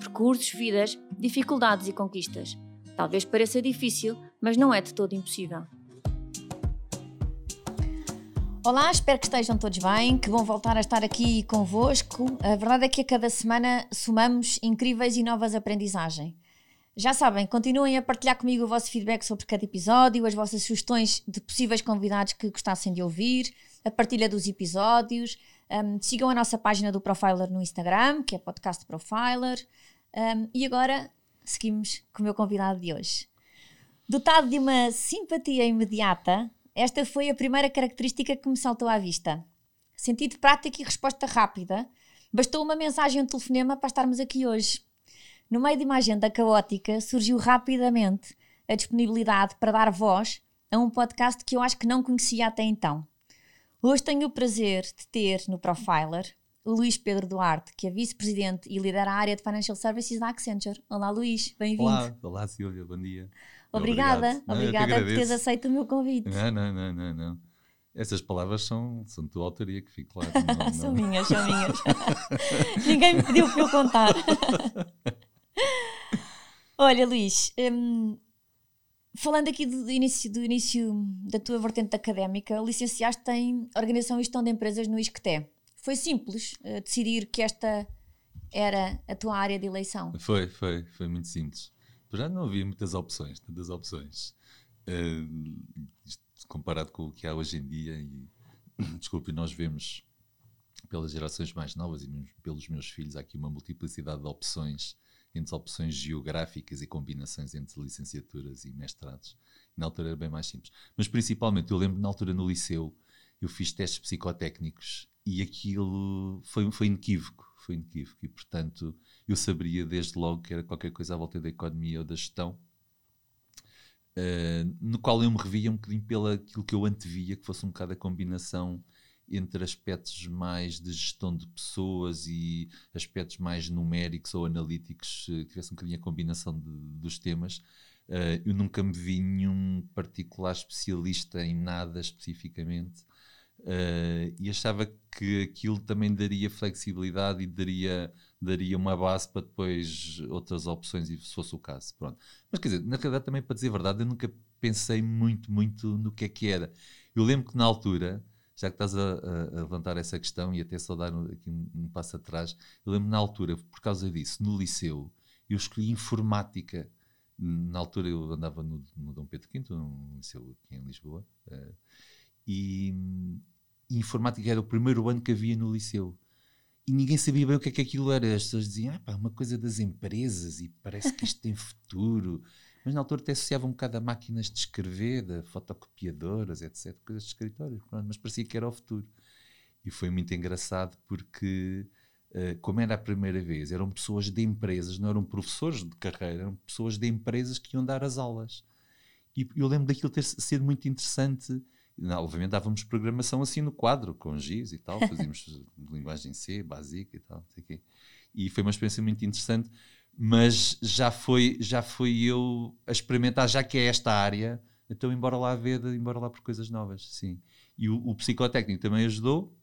Percursos, vidas, dificuldades e conquistas. Talvez pareça difícil, mas não é de todo impossível. Olá, espero que estejam todos bem, que vão voltar a estar aqui convosco. A verdade é que a cada semana somamos incríveis e novas aprendizagens. Já sabem, continuem a partilhar comigo o vosso feedback sobre cada episódio, as vossas sugestões de possíveis convidados que gostassem de ouvir, a partilha dos episódios. Um, sigam a nossa página do Profiler no Instagram, que é Podcast Profiler. Um, e agora seguimos com o meu convidado de hoje. Dotado de uma simpatia imediata, esta foi a primeira característica que me saltou à vista. Sentido prático e resposta rápida. Bastou uma mensagem, um telefonema para estarmos aqui hoje. No meio de uma agenda caótica, surgiu rapidamente a disponibilidade para dar voz a um podcast que eu acho que não conhecia até então. Hoje tenho o prazer de ter no Profiler Luís Pedro Duarte, que é vice-presidente e lidera a área de Financial Services da Accenture. Olá, Luís, bem-vindo. Olá, olá, Silvia, bom dia. Obrigada, Obrigado. obrigada por teres aceito o meu convite. Não, não, não, não, não. Essas palavras são, são de tua autoria, que fico claro. Não, não. são minhas, são minhas. Ninguém me pediu para eu contar. Olha, Luís, hum, falando aqui do início, do início da tua vertente académica, licenciaste em Organização e Gestão de Empresas no ISCTE. Foi simples uh, decidir que esta era a tua área de eleição? Foi, foi, foi muito simples. Já não havia muitas opções, tantas opções. Uh, comparado com o que há hoje em dia, e desculpe, nós vemos pelas gerações mais novas e pelos meus filhos, há aqui uma multiplicidade de opções entre opções geográficas e combinações entre licenciaturas e mestrados. Na altura era bem mais simples. Mas principalmente, eu lembro na altura no liceu, eu fiz testes psicotécnicos e aquilo foi, foi inequívoco, foi inequívoco. E portanto, eu saberia desde logo que era qualquer coisa à volta da economia ou da gestão. Uh, no qual eu me revia um bocadinho pelo aquilo que eu antevia, que fosse um bocado a combinação entre aspectos mais de gestão de pessoas e aspectos mais numéricos ou analíticos, que tivesse um bocadinho a combinação de, dos temas. Uh, eu nunca me vi nenhum particular especialista em nada especificamente uh, e achava que aquilo também daria flexibilidade e daria, daria uma base para depois outras opções, se fosse o caso. Pronto. Mas quer dizer, na realidade, também para dizer a verdade, eu nunca pensei muito, muito no que é que era. Eu lembro que na altura já que estás a, a, levantar essa questão e até só dar aqui um, um, passo atrás, eu lembro na altura, por causa disso, no liceu, eu escolhi informática. Na altura eu andava no, no Dom Pedro V, num liceu aqui em Lisboa, uh, e, e, informática era o primeiro ano que havia no liceu. E ninguém sabia bem o que é que aquilo era. As pessoas diziam, ah, pá, uma coisa das empresas e parece que isto tem futuro mas na altura até associava um bocado a máquinas de escrever, de fotocopiadoras, etc., coisas de escritório, mas parecia que era o futuro. E foi muito engraçado porque, uh, como era a primeira vez, eram pessoas de empresas, não eram professores de carreira, eram pessoas de empresas que iam dar as aulas. E eu lembro daquilo ter sido muito interessante. Obviamente dávamos programação assim no quadro, com giz e tal, fazíamos linguagem C, básica e tal. E foi uma experiência muito interessante mas já foi, já foi eu a experimentar, já que é esta área, então embora lá ver, embora lá por coisas novas, sim. E o, o psicotécnico também ajudou,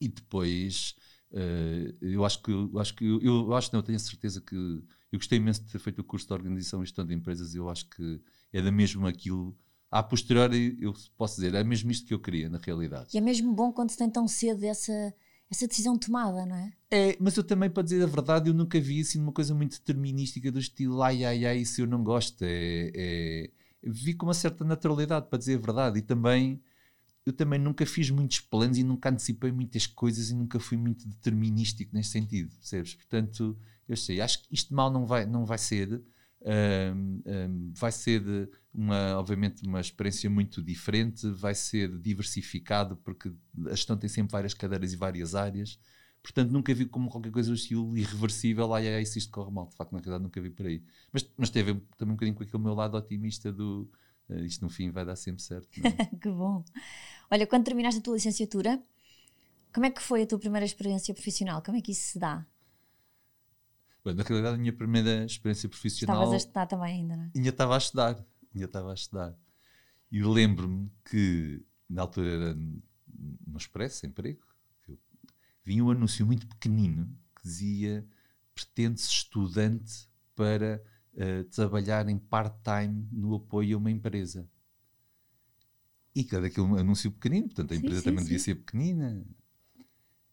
e depois uh, eu acho que eu acho que eu, eu acho não, eu tenho a certeza que eu gostei imenso de ter feito o curso de organização e gestão de empresas, eu acho que é da mesmo aquilo a posteriori eu posso dizer, é mesmo isto que eu queria na realidade. E é mesmo bom quando se tem tão cedo essa essa decisão tomada, não é? É, mas eu também, para dizer a verdade, eu nunca vi assim uma coisa muito determinística do estilo ai, ai, ai, isso eu não gosto. É, é, vi com uma certa naturalidade, para dizer a verdade, e também eu também nunca fiz muitos planos e nunca antecipei muitas coisas e nunca fui muito determinístico nesse sentido, percebes? Portanto, eu sei, acho que isto mal não vai, não vai ser um, um, vai ser uma, obviamente, uma experiência muito diferente, vai ser diversificado, porque a gestão tem sempre várias cadeiras e várias áreas. Portanto, nunca vi como qualquer coisa do estilo irreversível, ai, ai, se isto corre mal. De facto, na realidade, nunca vi por aí. Mas, mas teve também um bocadinho com aquele meu lado otimista do uh, isto no fim vai dar sempre certo. É? que bom. Olha, quando terminaste a tua licenciatura, como é que foi a tua primeira experiência profissional? Como é que isso se dá? Bem, na realidade, a minha primeira experiência profissional. Estavas a estudar também ainda, não é? Ainda estava a estudar. Ainda estava a estudar. E lembro-me que, na altura, era no Expresso, emprego, vinha um anúncio muito pequenino que dizia pretende-se estudante para uh, trabalhar em part-time no apoio a uma empresa. E cada aquele anúncio pequenino, portanto a empresa sim, também sim, devia sim. ser pequenina.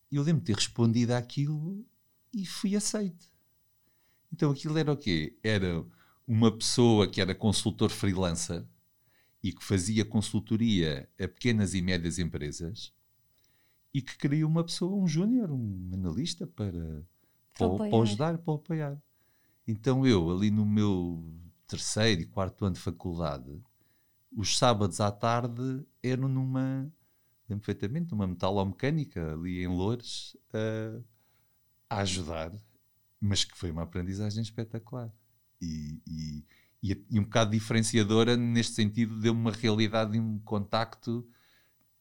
E eu lembro de ter respondido àquilo e fui aceito. Então aquilo era o quê? Era uma pessoa que era consultor freelancer e que fazia consultoria a pequenas e médias empresas e que queria uma pessoa, um júnior, um analista para, para, para, ajudar, para apoiar. Então eu, ali no meu terceiro e quarto ano de faculdade, os sábados à tarde eram numa, lembro perfeitamente, numa metalomecânica ali em Loures, a, a ajudar, mas que foi uma aprendizagem espetacular. E, e, e, um bocado diferenciadora neste sentido, deu-me uma realidade e um contacto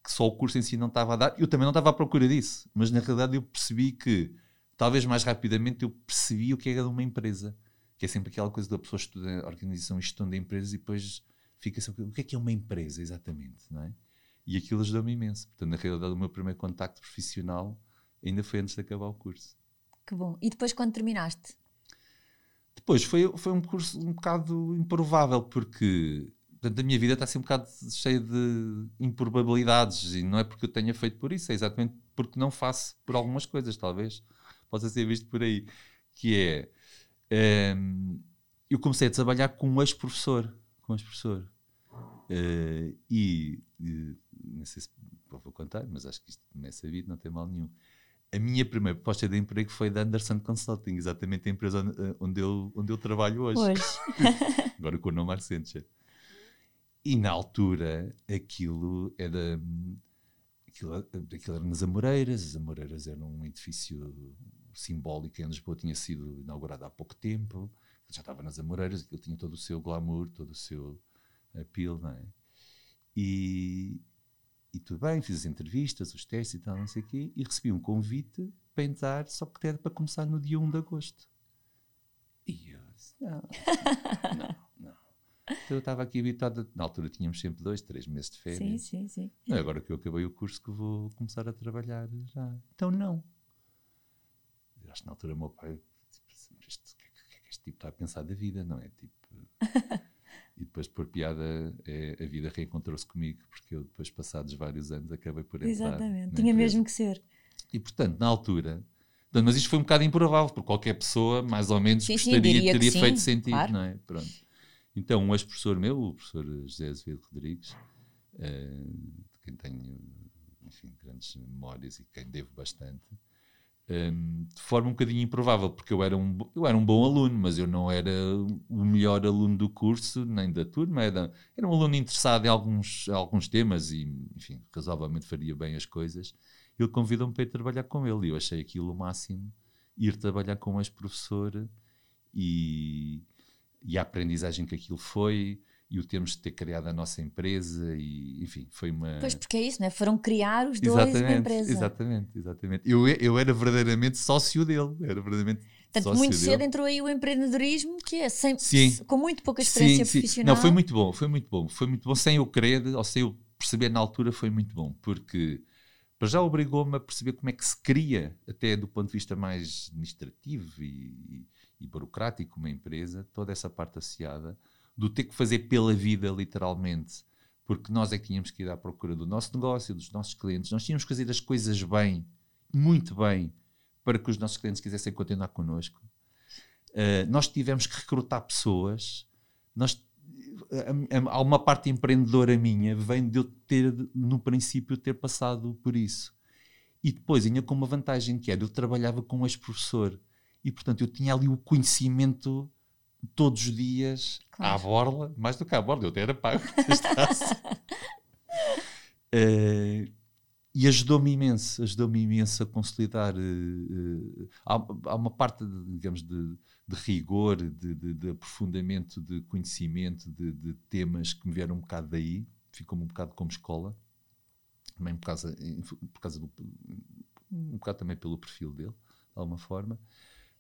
que só o curso em si não estava a dar. Eu também não estava à procura disso, mas na realidade eu percebi que, talvez mais rapidamente, eu percebi o que era uma empresa, que é sempre aquela coisa da pessoa estuda organização e gestão de empresas e depois fica sempre, o que é que é uma empresa exatamente, não é? E aquilo ajudou-me imenso. Portanto, na realidade, o meu primeiro contacto profissional ainda foi antes de acabar o curso. Que bom. E depois, quando terminaste? Depois, foi, foi um curso um bocado improvável, porque Portanto, a minha vida está assim um bocado cheia de improbabilidades e não é porque eu tenha feito por isso, é exatamente porque não faço por algumas coisas, talvez possa ser visto por aí. Que é, um, ehm, eu comecei a trabalhar com um ex-professor, com um ex-professor. Uh, e, e, não sei se vou contar, mas acho que isto não é não tem mal nenhum. A minha primeira proposta de emprego foi da Anderson Consulting, exatamente a empresa onde eu, onde eu trabalho hoje. hoje. Agora com o nome Accenture. E na altura aquilo era. Aquilo, aquilo era nas Amoreiras, as Amoreiras eram um edifício simbólico em Lisboa, tinha sido inaugurado há pouco tempo, já estava nas Amoreiras, aquilo tinha todo o seu glamour, todo o seu appeal, não é? E, e tudo bem, fiz as entrevistas, os testes e tal, não sei o quê, e recebi um convite para entrar, só que era para começar no dia 1 de agosto. E eu disse, não, não. Então eu estava aqui habituado, na altura tínhamos sempre dois, três meses de férias. Sim, sim, sim. Agora que eu acabei o curso que vou começar a trabalhar já. Então não. Eu acho que na altura o meu pai, tipo, o que, é que este tipo está a pensar da vida, não é? Tipo, e depois por piada é, a vida reencontrou-se comigo, porque eu depois passados vários anos acabei por entrar. Exatamente, tinha mesmo que ser. E portanto, na altura, mas isto foi um bocado improvável, porque qualquer pessoa mais ou menos sim, gostaria, sim, teria feito sentido, claro. não é? Pronto. Então, um ex-professor meu, o professor José Azevedo Rodrigues, uh, de quem tenho enfim, grandes memórias e quem devo bastante, um, ehm, de forma um bocadinho improvável, porque eu era, um, eu era um bom aluno, mas eu não era o melhor aluno do curso, nem da turma, era, era um aluno interessado em alguns, alguns temas e, enfim, razoavelmente faria bem as coisas. Ele convidou-me para ir trabalhar com ele e eu achei aquilo o máximo, ir trabalhar com um ex-professor e, e a aprendizagem que aquilo foi e o termos de ter criado a nossa empresa e enfim foi uma pois porque é isso não é foram criar os dois exatamente, uma empresa exatamente exatamente eu eu era verdadeiramente sócio dele era verdadeiramente Portanto, muito cedo dele. entrou aí o empreendedorismo, que é sem, sim. com muito pouca experiência sim, profissional. Sim. Não, foi muito bom, foi muito bom. Foi muito bom sem eu querer, ou sem eu perceber na altura, foi muito bom. Porque para já obrigou-me a perceber como é que se cria, até do ponto de vista mais administrativo e, e burocrático uma empresa, toda essa parte associada, do ter que fazer pela vida, literalmente, porque nós é que tínhamos que ir à procura do nosso negócio, dos nossos clientes, nós tínhamos que fazer as coisas bem, muito bem, para que os nossos clientes quisessem continuar connosco. Uh, nós tivemos que recrutar pessoas, nós, há uma parte empreendedora minha, vem de eu ter, no princípio, ter passado por isso. E depois, ainda com uma vantagem que era, eu trabalhava com um ex-professor e portanto eu tinha ali o conhecimento todos os dias claro. à borla, mais do que à borla, eu até era pago. uh, e ajudou-me imenso, ajudou-me imenso a consolidar. Uh, uh, há, há, uma parte, de, digamos, de, de rigor, de, de, de, aprofundamento, de conhecimento, de, temas que me vieram um bocado daí, ficou-me um bocado como escola, também por causa, por causa do, um bocado também pelo perfil dele, de alguma forma.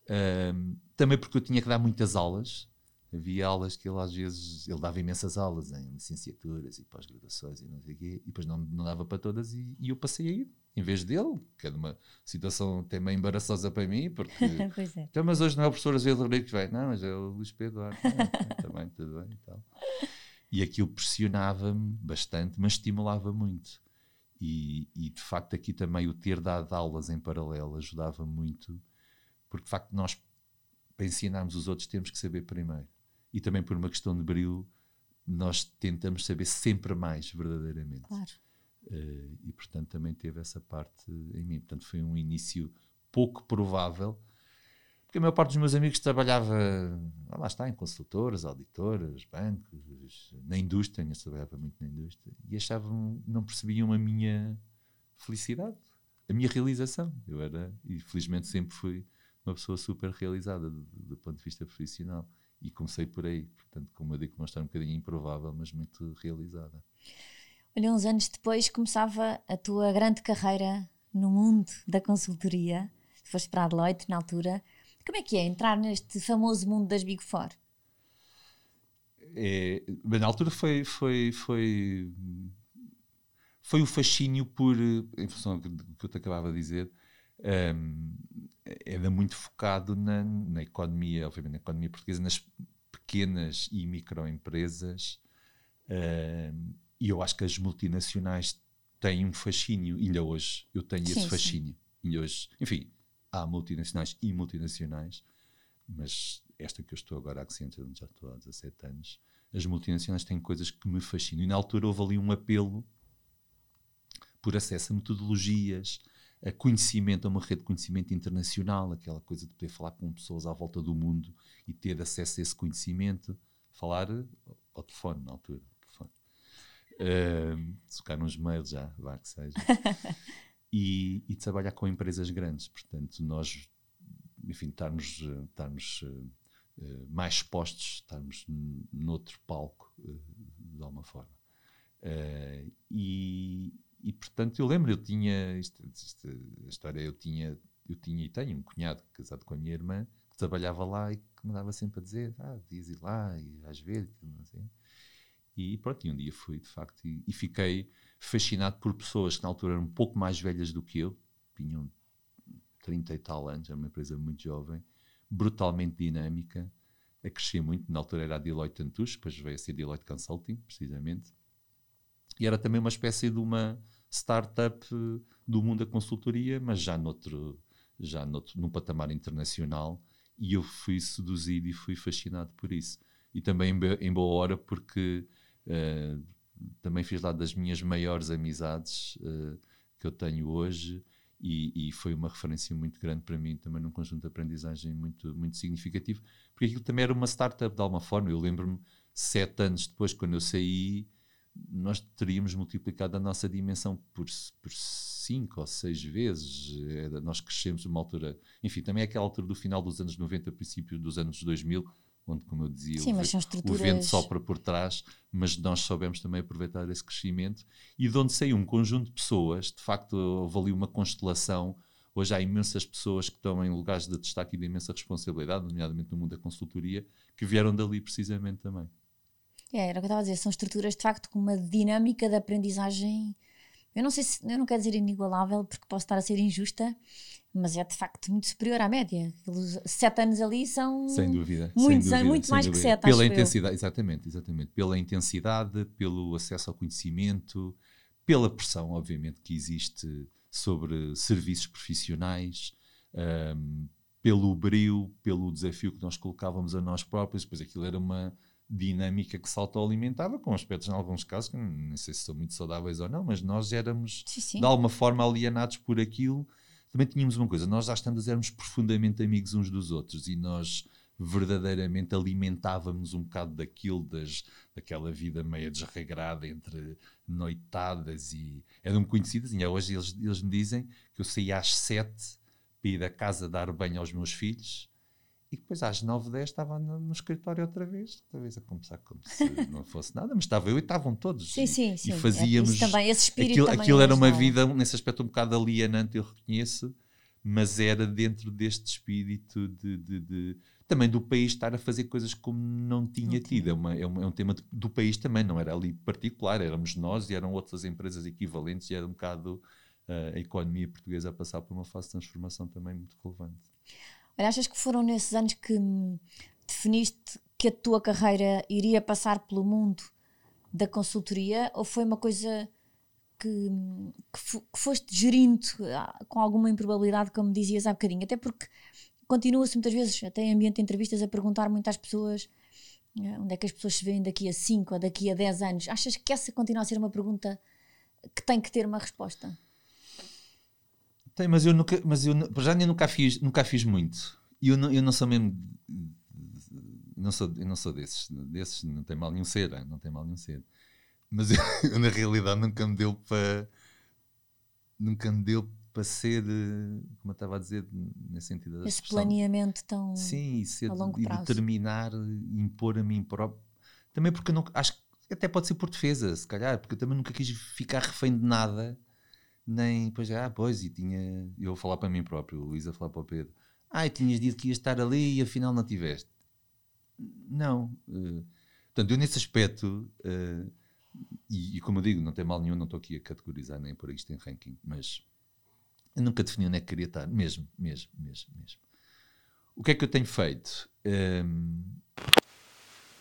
Uh, também porque eu tinha que dar muitas aulas, havia aulas que ele às vezes ele dava imensas aulas em licenciaturas e pós-graduações e não sei o quê, e depois não, não dava para todas e, e, eu passei a ir em vez dele, que é uma situação até meio embaraçosa para mim, porque pois é. então, mas hoje não é o professor Azevedo Rodrigues que vai, não, mas é o Luís Pedro ah, também, tudo bem e tal. E aquilo pressionava-me bastante, mas estimulava muito. E, e, de facto aqui também o ter dado aulas em paralelo ajudava muito, porque de facto nós para ensinarmos os outros temos que saber primeiro e também por uma questão de brilho, nós tentamos saber sempre mais, verdadeiramente. Claro. Uh, e portanto também teve essa parte em mim. Portanto, foi um início pouco provável, porque a maior parte dos meus amigos trabalhava, ah, lá está, em consultoras, auditoras, bancos, na indústria, eu trabalhava muito na indústria, e achavam, não percebiam a minha felicidade, a minha realização. Eu era, e felizmente sempre fui uma pessoa super realizada do, do ponto de vista profissional e comecei por aí. Portanto, como eu digo, uma história um bocadinho improvável, mas muito realizada. Olha, uns anos depois começava a tua grande carreira no mundo da consultoria. Foste para a Deloitte na altura. Como é que é entrar neste famoso mundo das Big Four? É, na altura foi, foi, foi, foi o fascínio por, em função do que eu te acabava de dizer, um, era muito focado na, na, economia, obviamente na economia portuguesa, nas pequenas e microempresas. Um, e eu acho que as multinacionais têm um fascínio, ainda hoje eu tenho sim, esse fascínio. Sim. E hoje, enfim, há multinacionais e multinacionais, mas esta que eu estou agora a Accenture, onde já estou há 17 anos, as multinacionais têm coisas que me fascinam. E na altura houve ali um apelo por acesso a metodologias, a conhecimento, a uma rede de conhecimento internacional, aquela coisa de poder falar com pessoas à volta do mundo e ter acesso a esse conhecimento, falar ao telefone na altura. Telefone. Uh, tocar nos mails já, vá que seja. e, e trabalhar com empresas grandes. Portanto, nós, enfim, estarmos, estarmos uh, mais expostos, estarmos noutro palco, uh, de alguma forma. E, e portanto eu lembro, eu tinha isto, isto, a história, eu tinha, eu tinha e tenho um cunhado casado com a minha irmã que trabalhava lá e que me dava sempre a dizer, ah, diz ir lá e às vezes, não sei. E pronto, e um dia fui de facto e, e, fiquei fascinado por pessoas que na altura eram um pouco mais velhas do que eu, tinham 30 e tal anos, era uma empresa muito jovem, brutalmente dinâmica, a crescer muito, na altura era a Deloitte Tantus, depois veio a ser Deloitte Consulting, precisamente, e era também uma espécie de uma startup eh, do mundo da consultoria, mas já noutro, já noutro, num patamar internacional. E eu fui seduzido e fui fascinado por isso. E também em boa hora, porque uh, também fiz lá das minhas maiores amizades uh, que eu tenho hoje. E, e, foi uma referência muito grande para mim, também num conjunto de aprendizagem muito, muito significativo, porque aquilo também era uma startup de alguma forma. Eu lembro-me, sete anos depois, quando eu saí, nós teríamos multiplicado a nossa dimensão por, por cinco ou seis vezes. Era, nós crescemos uma altura, enfim, também é aquela altura do final dos anos 90, princípio dos anos 2000, onde, como eu dizia, Sim, o, estruturas... o, vento sopra por trás, mas nós soubemos também aproveitar esse crescimento e de onde saiu um conjunto de pessoas, de facto, houve ali uma constelação. Hoje há imensas pessoas que estão em lugares de destaque e de imensa responsabilidade, nomeadamente no mundo da consultoria, que vieram dali precisamente também. É, era o que eu estava a dizer, são estruturas de facto com uma dinâmica de aprendizagem. Eu não sei se, eu não quero dizer inigualável porque posso estar a ser injusta, mas é de facto muito superior à média. Os sete anos ali são. Sem dúvida. Muito, sem dúvida, muito mais dúvida. que sete, Pela intensidade, eu. exatamente, exatamente. Pela intensidade, pelo acesso ao conhecimento, pela pressão, obviamente, que existe sobre serviços profissionais. Um, pelo brilho, pelo desafio que nós colocávamos a nós próprios, pois aquilo era uma, dinâmica que se autoalimentava, com aspectos, em alguns casos, que não sei se são muito saudáveis ou não, mas nós éramos, sim, sim. de alguma forma, alienados por aquilo. Também tínhamos uma coisa, nós às tantas éramos profundamente amigos uns dos outros e nós verdadeiramente alimentávamos um bocado daquilo, das, daquela vida meia desregrada entre noitadas e eram conhecidas. E hoje eles, eles me dizem que eu saía às sete para ir da casa dar banho aos meus filhos e depois às 9, 10 estava no, no, escritório outra vez, outra vez a começar como se não fosse nada, mas estava eu e estavam todos. Sim, sim, sim. E fazíamos. É, também, esse espírito aquilo, também aquilo é era uma vida, nesse aspecto, um bocado alienante, eu reconheço, mas era dentro deste espírito de, de, de também do país estar a fazer coisas como não tinha Não tido. É, uma, é, um, é um tema de, do país também, não era ali particular, éramos nós e eram outras empresas equivalentes e era um bocado uh, a economia portuguesa a passar por uma fase de transformação também muito relevante. Olha, achas que foram nesses anos que hum, definiste que a tua carreira iria passar pelo mundo da consultoria ou foi uma coisa que, hum, que, que foste gerindo ah, com alguma improbabilidade, como dizias há bocadinho? Até porque continua-se muitas vezes, até em ambiente de entrevistas, a perguntar muito às pessoas eh, onde é que as pessoas se veem daqui a 5 ou daqui a 10 anos. Achas que essa continua a ser uma pergunta que tem que ter uma resposta? Tem, mas eu nunca, mas eu já nem nunca fiz, nunca fiz muito. E eu não, eu não sou mesmo, não sou, eu não sou desses, desses não tem mal nenhum ser, não tem mal nenhum ser. Mas eu, eu, na realidade nunca me deu para, nunca me deu para ser, como eu estava a dizer, nesse sentido. Esse expressão. planeamento tão Sim, e, ser, a longo e prazo. determinar, impor a mim próprio. Também porque eu não, acho que até pode ser por defesa, se calhar, porque eu também nunca quis ficar refém de nada nem depois, ah, pois, e tinha, eu vou falar para mim próprio, o Luís a falar para o Pedro, ah, tinhas dito que ias estar ali e afinal não tiveste. Não. Uh, portanto, eu nesse aspecto, uh, e, e, como eu digo, não tem mal nenhum, não estou aqui a categorizar nem por isto em ranking, mas eu nunca defini onde é que queria estar, mesmo, mesmo, mesmo, mesmo. O que é que eu tenho feito? Um,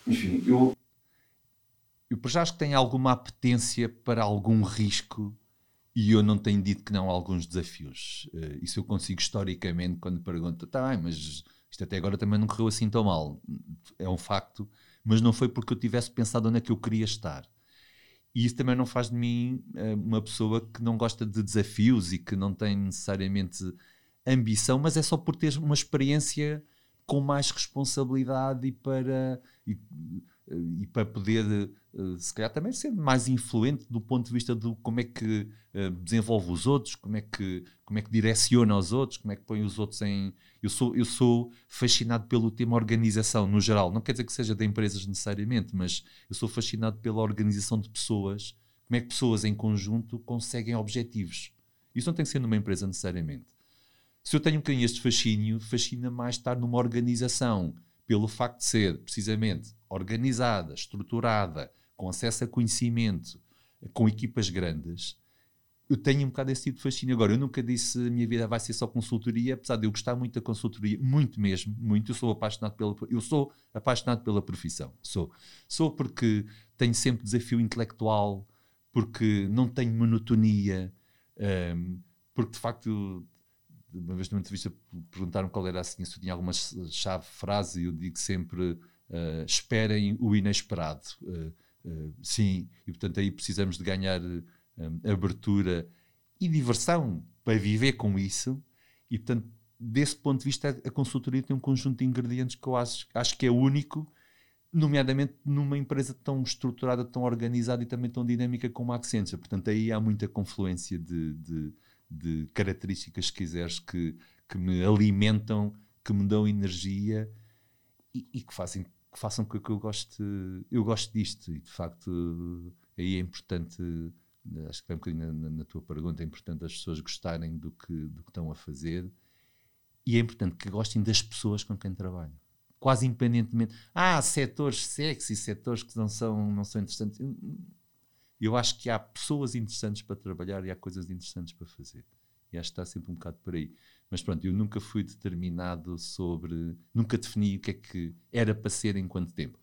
enfim, eu, eu já acho que tenho alguma apetência para algum risco e eu não tenho dito que não a alguns desafios. Uh, isso eu consigo historicamente quando pergunto, tá mas isto até agora também não correu assim tão mal. É um facto, mas não foi porque eu tivesse pensado onde é que eu queria estar. E isso também não faz de mim uh, uma pessoa que não gosta de desafios e que não tem necessariamente ambição, mas é só por ter uma experiência com mais responsabilidade e para. E, e para poder, se calhar, também ser mais influente do ponto de vista do como é que desenvolve os outros, como é que, como é que direciona os outros, como é que põe os outros em. Eu sou, eu sou fascinado pelo tema organização, no geral. Não quer dizer que seja de empresas necessariamente, mas eu sou fascinado pela organização de pessoas, como é que pessoas em conjunto conseguem objetivos. Isso não tem que ser numa empresa necessariamente. Se eu tenho um bocadinho este fascínio, fascina mais estar numa organização pelo facto de ser, precisamente, organizada, estruturada, com acesso a conhecimento, com equipas grandes, eu tenho um bocado esse tipo de fascínio. Agora, eu nunca disse a minha vida vai ser só consultoria, apesar de eu gostar muito da consultoria, muito mesmo, muito. Eu sou apaixonado pela, eu sou apaixonado pela profissão. Sou. Sou porque tenho sempre desafio intelectual, porque não tenho monotonia, um, porque de facto uma vez numa entrevista perguntaram qual era assim, se eu tinha alguma chave frase e eu digo sempre uh, esperem o inesperado. Uh, uh, sim, e portanto aí precisamos de ganhar abertura e diversão para viver com isso. E portanto desse ponto de vista a consultoria tem um conjunto de ingredientes que eu acho, acho que é único nomeadamente numa empresa tão estruturada, tão organizada e também tão dinâmica como a Accenture, portanto aí há muita confluência de, de de características, se quiseres, que, que me alimentam, que me dão energia e, e que, fazem, que façam com que eu goste, eu gosto disto. E de facto, aí é importante, acho que vai um bocadinho na, na, tua pergunta, é importante as pessoas gostarem do que, do que estão a fazer e é importante que gostem das pessoas com quem trabalham. Quase independentemente. Ah, setores sexy, setores que não são, não são interessantes. Eu acho que há pessoas interessantes para trabalhar e há coisas interessantes para fazer. E acho que está sempre um bocado por aí. Mas pronto, eu nunca fui determinado sobre. Nunca defini o que é que era para ser em quanto tempo.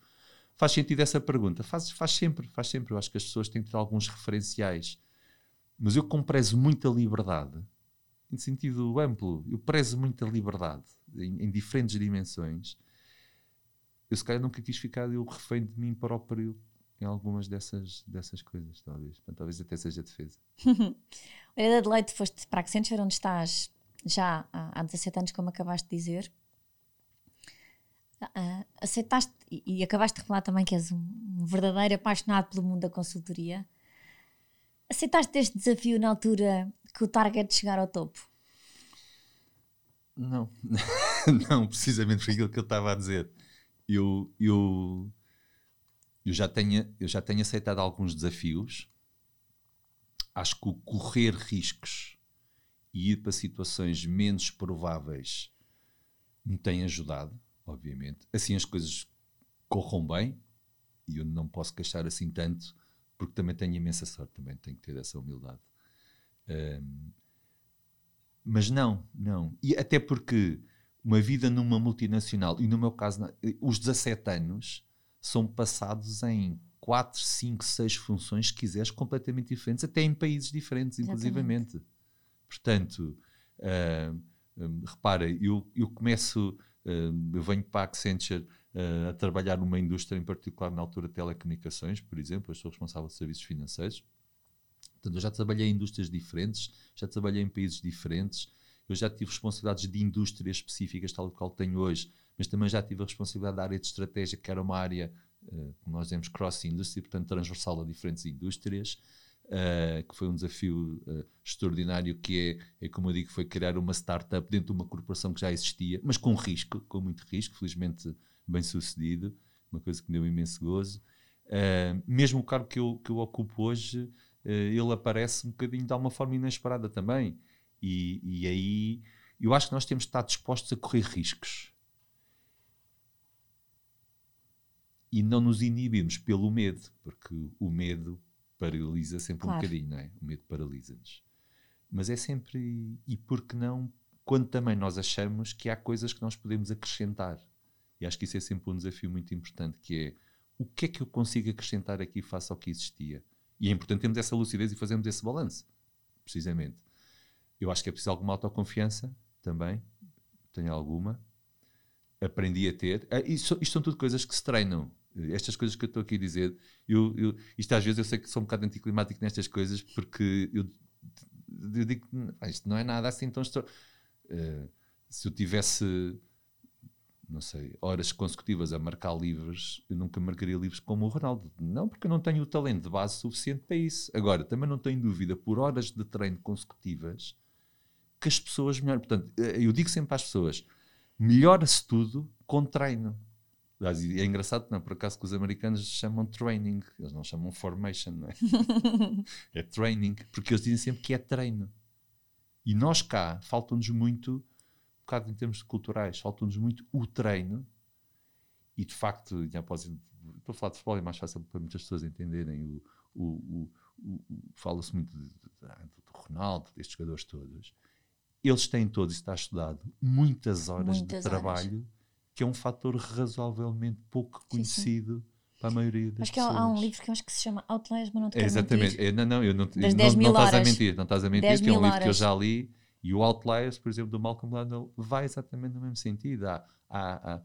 Faz sentido essa pergunta? Faz, faz sempre, faz sempre. Eu acho que as pessoas têm que ter alguns referenciais. Mas eu como prezo muita liberdade, em sentido amplo, eu prezo muita liberdade em, em diferentes dimensões. Eu se calhar nunca quis ficar eu refém de mim próprio em algumas dessas, dessas coisas, talvez. Portanto, talvez até seja defesa. Olha, Adelaide, foste para Accenture, onde estás já há, há 17 anos, como acabaste de dizer. Uh, aceitaste e, e, acabaste de revelar também que és um, um, verdadeiro apaixonado pelo mundo da consultoria. Aceitaste este desafio na altura que o target de chegar ao topo? Não, não, precisamente por aquilo que eu estava a dizer. Eu, eu, eu, já tenho, eu já tenho aceitado alguns desafios. Acho que o correr riscos e ir para situações menos prováveis me tem ajudado obviamente. Assim as coisas corram bem e eu não posso queixar assim tanto porque também tenho imensa sorte, também tenho que ter essa humildade. Um, mas não, não. E até porque uma vida numa multinacional, e no meu caso, os 17 anos são passados em 4, 5, 6 funções, se quiseres, completamente diferentes, até em países diferentes, inclusivamente. Portanto, uh, um, repara, eu, eu começo eu venho para a Accenture uh, a trabalhar numa indústria, em particular na altura de telecomunicações, por exemplo, eu sou responsável de serviços financeiros. Portanto, eu já trabalhei em indústrias diferentes, já trabalhei em países diferentes, eu já tive responsabilidades de indústrias específicas, tal qual tenho hoje, mas também já tive a responsabilidade da área de estratégia, que era uma área, uh, como nós dizemos, cross-industry, portanto transversal a diferentes indústrias uh, que foi um desafio uh, extraordinário, que é, é, como eu digo, foi criar uma startup dentro de uma corporação que já existia, mas com risco, com muito risco, felizmente bem sucedido, uma coisa que me deu imenso gozo. Mesmo o cargo que eu, que eu ocupo hoje, ele aparece um bocadinho de uma forma inesperada também. E, e aí eu acho que nós temos de estar dispostos a correr riscos. e não nos inibirmos pelo medo, porque o medo paralisa sempre claro. um bocadinho, não é? O medo paralisa-nos. Mas é sempre, e por que não, quando também nós achamos que há coisas que nós podemos acrescentar. E acho que isso é sempre um desafio muito importante, que é o que é que eu consigo acrescentar aqui face ao que existia? E é importante termos essa lucidez e fazermos esse balanço, precisamente. Eu acho que é preciso alguma autoconfiança também, tenho alguma. Aprendi a ter. Ah, isto, isto são tudo coisas que se treinam estas coisas que eu estou aqui a dizer, eu, eu, isto às vezes eu sei que sou um bocado anticlimático nestas coisas porque eu, eu digo isto não é nada assim tão uh, se eu tivesse não sei, horas consecutivas a marcar livros, eu nunca marcaria livros como o Ronaldo. Não, porque eu não tenho o talento de base suficiente para isso. Agora, também não tenho dúvida, por horas de treino consecutivas, que as pessoas melhoram. Portanto, eh, eu digo sempre às pessoas: melhora-se tudo com treino. É engraçado, não, por acaso que os americanos chamam training, eles não chamam formation, não é? é training, porque eles dizem sempre que é treino. E nós cá, faltam-nos muito, um bocado em termos culturais, faltam-nos muito o treino. E de facto, já posso, para falar de futebol é mais fácil para muitas pessoas entenderem. O, o, o, o Fala-se muito de, de, do Ronaldo, destes jogadores todos. Eles têm todos, está estudado, muitas horas muitas de trabalho. Horas que é um fator razoavelmente pouco conhecido sim, para a maioria das acho pessoas. Acho que há, um livro que eu acho que se chama Outliers, mas não te é, Exatamente. É, não, não, eu não, das não, não estás a mentir, não estás a mentir, que é um livro horas. que eu já li e o Outliers, por exemplo, do Malcolm Gladwell, vai exatamente no mesmo sentido. Há, há, há,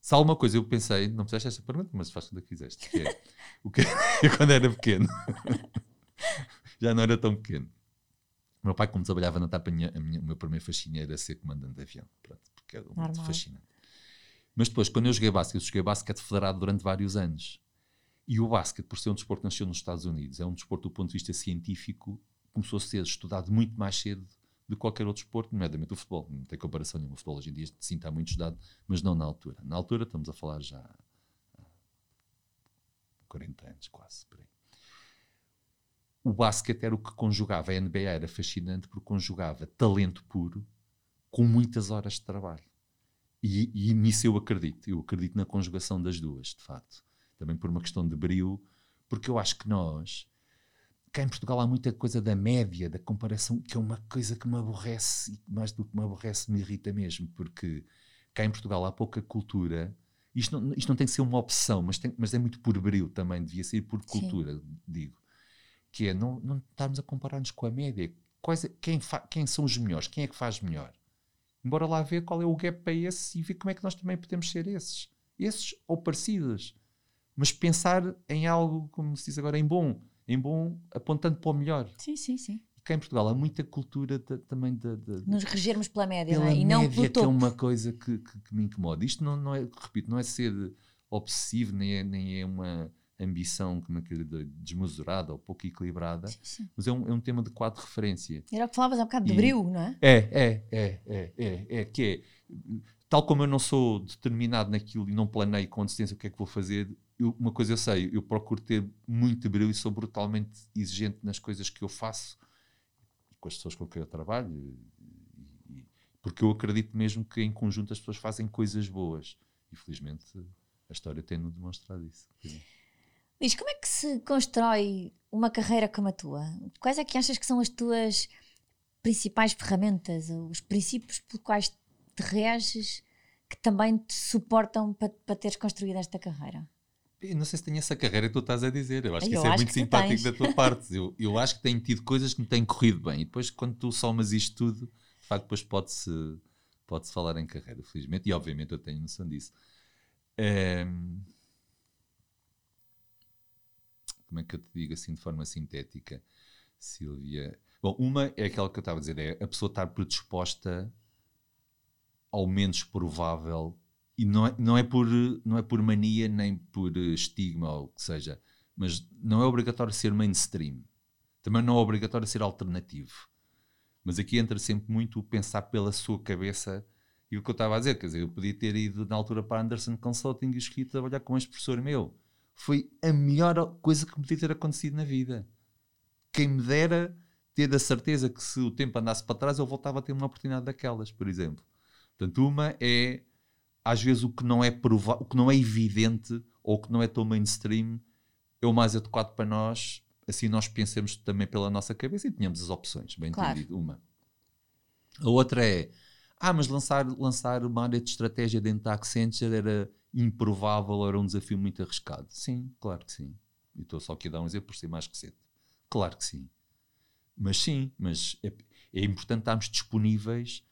se há alguma coisa eu pensei, não fizeste esta pergunta, mas faz quando quiseste, que é o que eu quando era pequeno, já não era tão pequeno. O meu pai, como trabalhava na TAP, a minha, a minha, o meu primeiro fascínio era ser comandante de avião. Pronto, porque era muito fascinante. Mas depois, quando eu joguei basquete, eu joguei basquete federado durante vários anos. E o basquete, por ser um desporto que nasceu nos Estados Unidos, é um desporto do ponto de vista científico, começou a ser estudado muito mais cedo do que qualquer outro desporto, nomeadamente o futebol. Não tem comparação nenhuma. O futebol hoje em dia sim está muito estudado, mas não na altura. Na altura estamos a falar já há 40 anos, quase, por aí. O basquete era o que conjugava, a NBA era fascinante porque conjugava talento puro com muitas horas de trabalho. E, e nisso eu acredito. Eu acredito na conjugação das duas, de facto. Também por uma questão de brilho, porque eu acho que nós, cá em Portugal há muita coisa da média, da comparação, que é uma coisa que me aborrece, e mais do que me aborrece, me irrita mesmo, porque cá em Portugal há pouca cultura. Isto não, isto não tem que ser uma opção, mas, tem, mas é muito por brilho também, devia ser por cultura, Sim. digo. Que é não, não estarmos a comparar-nos com a média. Quais, quem, fa, quem são os melhores? Quem é que faz melhor? Bora lá ver qual é o gap para esse e ver como é que nós também podemos ser esses. Esses ou parecidos. Mas pensar em algo, como se diz agora, em bom. Em bom, apontando para o melhor. Sim, sim, sim. cá em Portugal há muita cultura de, também de, de, Nos regermos pela média, pela não é? E média, não pelo que é topo. uma coisa que, que- que me incomoda. Isto não, não é, repito, não é ser obsessivo, nem é, nem é uma ambição como lhe digo, desmesurada ou pouco equilibrada, Sim, sim. mas é um, é um tema de quadro de referência. Era o que falavas há bocado de E- brilho, não é? É, é, é, é, é, é, que é, tal como eu não sou determinado naquilo e não planeio com antecedência o que é que vou fazer, eu- uma coisa eu sei, eu procuro ter muito brilho e sou brutalmente exigente nas coisas que eu faço, com as pessoas com quem eu trabalho, e- e- porque eu acredito mesmo que em conjunto as pessoas fazem coisas boas. E felizmente a história tem-nos demonstrado isso. Luís, como é que se constrói uma carreira como a tua? Quais é que achas que são as tuas principais ferramentas, ou os princípios pelos quais te reges que também te suportam para, para teres construído esta carreira? Eu não sei se tenho essa carreira que tu estás a dizer. Eu acho que Eu isso é acho muito que tu simpático da tua parte. Eu, eu acho que tenho tido coisas que me têm corrido bem. E depois, quando tu somas isto tudo, de facto, depois pode-se pode falar em carreira, felizmente. E obviamente eu tenho noção disso. Ehm, Como é que eu te digo assim de forma sintética, Silvia? Bom, uma é aquela que eu estava a dizer: é a pessoa estar predisposta ao menos provável e não é, não é, por, não é por mania nem por estigma ou o que seja, mas não é obrigatório ser mainstream. Também não é obrigatório ser alternativo. Mas aqui entra sempre muito o pensar pela sua cabeça e o que eu estava a dizer, quer dizer, eu podia ter ido na altura para Anderson Consulting e escolhi trabalhar com este professor meu. Foi a melhor coisa que me podia ter acontecido na vida. Quem me dera ter a certeza que se o tempo andasse para trás eu voltava a ter uma oportunidade daquelas, por exemplo. Portanto, uma é às vezes o que não é prova o que não é evidente ou o que não é tão mainstream é o mais adequado para nós. Assim nós pensemos também pela nossa cabeça e tenhamos as opções, bem Claro. entendido. Uma. A outra é, ah, mas lançar, lançar uma área de estratégia dentro da Accenture era improvável, era um desafio muito arriscado. Sim, claro que sim. E estou só aqui a dar um exemplo por ser mais recente. Claro que sim. Mas sim, mas é, é importante estarmos disponíveis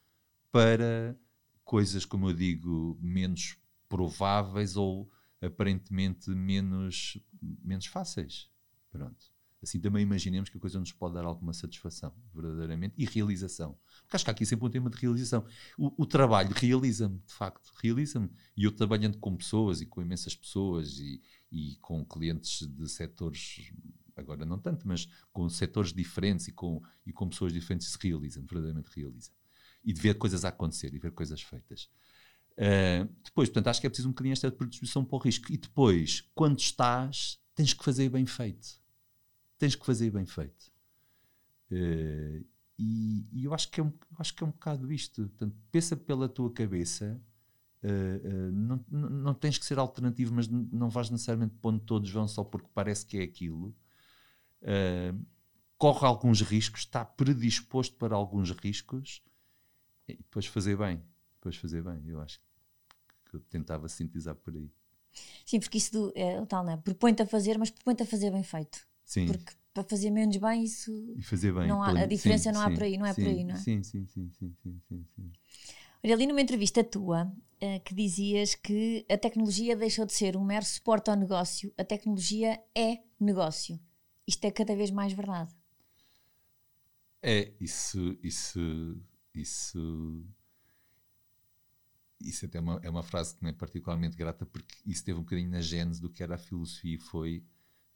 para coisas, como eu digo, menos prováveis ou aparentemente menos, menos fáceis. Pronto. Assim também imaginemos que a coisa nos pode dar alguma satisfação, verdadeiramente, e realização. Porque acho que há aqui sempre um tema de realização. O, o trabalho realiza-me, de facto, realiza-me. E eu trabalhando com pessoas e com imensas pessoas e, e com clientes de setores, agora não tanto, mas com setores diferentes e com, e com pessoas diferentes, isso realiza-me, verdadeiramente realiza-me e de ver coisas a acontecer e ver coisas feitas. Uh, depois, portanto, acho que é preciso um bocadinho esta predisposição para o risco. E depois, quando estás, tens que fazer bem feito. Tens que fazer bem feito. Uh, e, e eu, acho que é um, acho que é um bocado isto. Portanto, pensa pela tua cabeça. Uh, uh, não, não, tens que ser alternativo, mas não vais necessariamente para onde todos vão só porque parece que é aquilo. Corre alguns riscos, está predisposto para alguns riscos e depois fazer bem. Depois fazer bem. Eu acho que eu tentava sintetizar por aí. Sim, porque isso do, é o tal, não é? Propõe-te a fazer, mas propõe-te a fazer bem feito. Sim. Porque para fazer menos bem, isso. E fazer bem. Não há- a diferença não há sim, por aí, não é por sim, aí, não é? Sim, sim, sim, sim, sim, sim, sim. Olha, ali numa entrevista tua, eh, que dizias que a tecnologia deixou de ser um mero suporte ao negócio, a tecnologia é negócio. Isto é cada vez mais verdade. É, isso, isso, isso, isso até é uma, é uma frase que me é particularmente grata porque isso teve um bocadinho na gênese do que era a filosofia e foi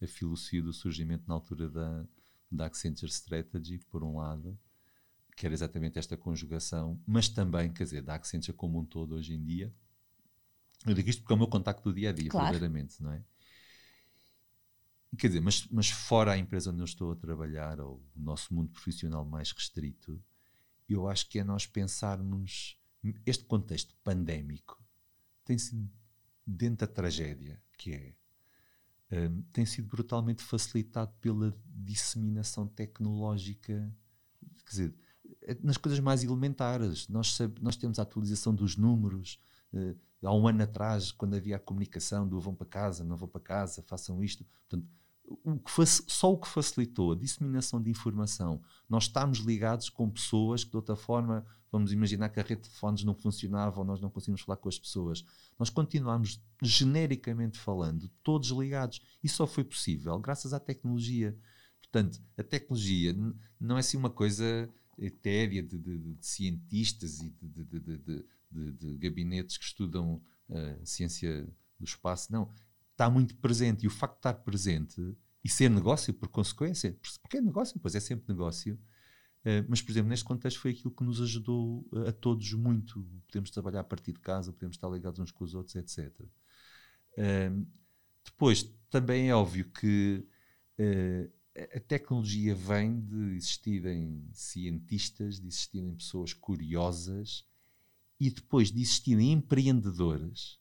a filosofia do surgimento na altura da, da Accenture Strategy, por um lado, que era exatamente esta conjugação, mas também, quer dizer, da Accenture como um todo hoje em dia. Eu digo isto porque é o meu contacto do dia a dia, Claro. verdadeiramente, não é? Quer dizer, mas, mas fora a empresa onde eu estou a trabalhar, ou o nosso mundo profissional mais restrito, eu acho que é nós pensarmos. Este contexto pandémico tem sido, dentro da tragédia que é, hum, tem sido brutalmente facilitado pela disseminação tecnológica. Quer dizer, é nas coisas mais elementares. Nós, nós temos a atualização dos números. eh, há um ano atrás, quando havia a comunicação do vão para casa, não vão para casa, façam isto. Portanto, o que só o que facilitou a disseminação de informação, nós estamos ligados com pessoas que de outra forma, vamos imaginar que a rede de telefones não funcionava ou nós não conseguimos falar com as pessoas. Nós continuamos, genericamente falando, todos ligados. Isso só foi possível graças à tecnologia. Portanto, a tecnologia não é assim uma coisa etérea de, de, de, de cientistas e de, de, gabinetes que estudam uh, ciência do espaço. Não, está muito presente. E o facto de estar presente e ser negócio por consequência, porque é negócio, pois é sempre negócio. Uh, mas, por exemplo, neste contexto foi aquilo que nos ajudou a, a todos muito. Podemos trabalhar a partir de casa, podemos estar ligados uns com os outros, etc. Uh, depois, também é óbvio que a tecnologia vem de existirem cientistas, de existirem pessoas curiosas e depois de existirem empreendedores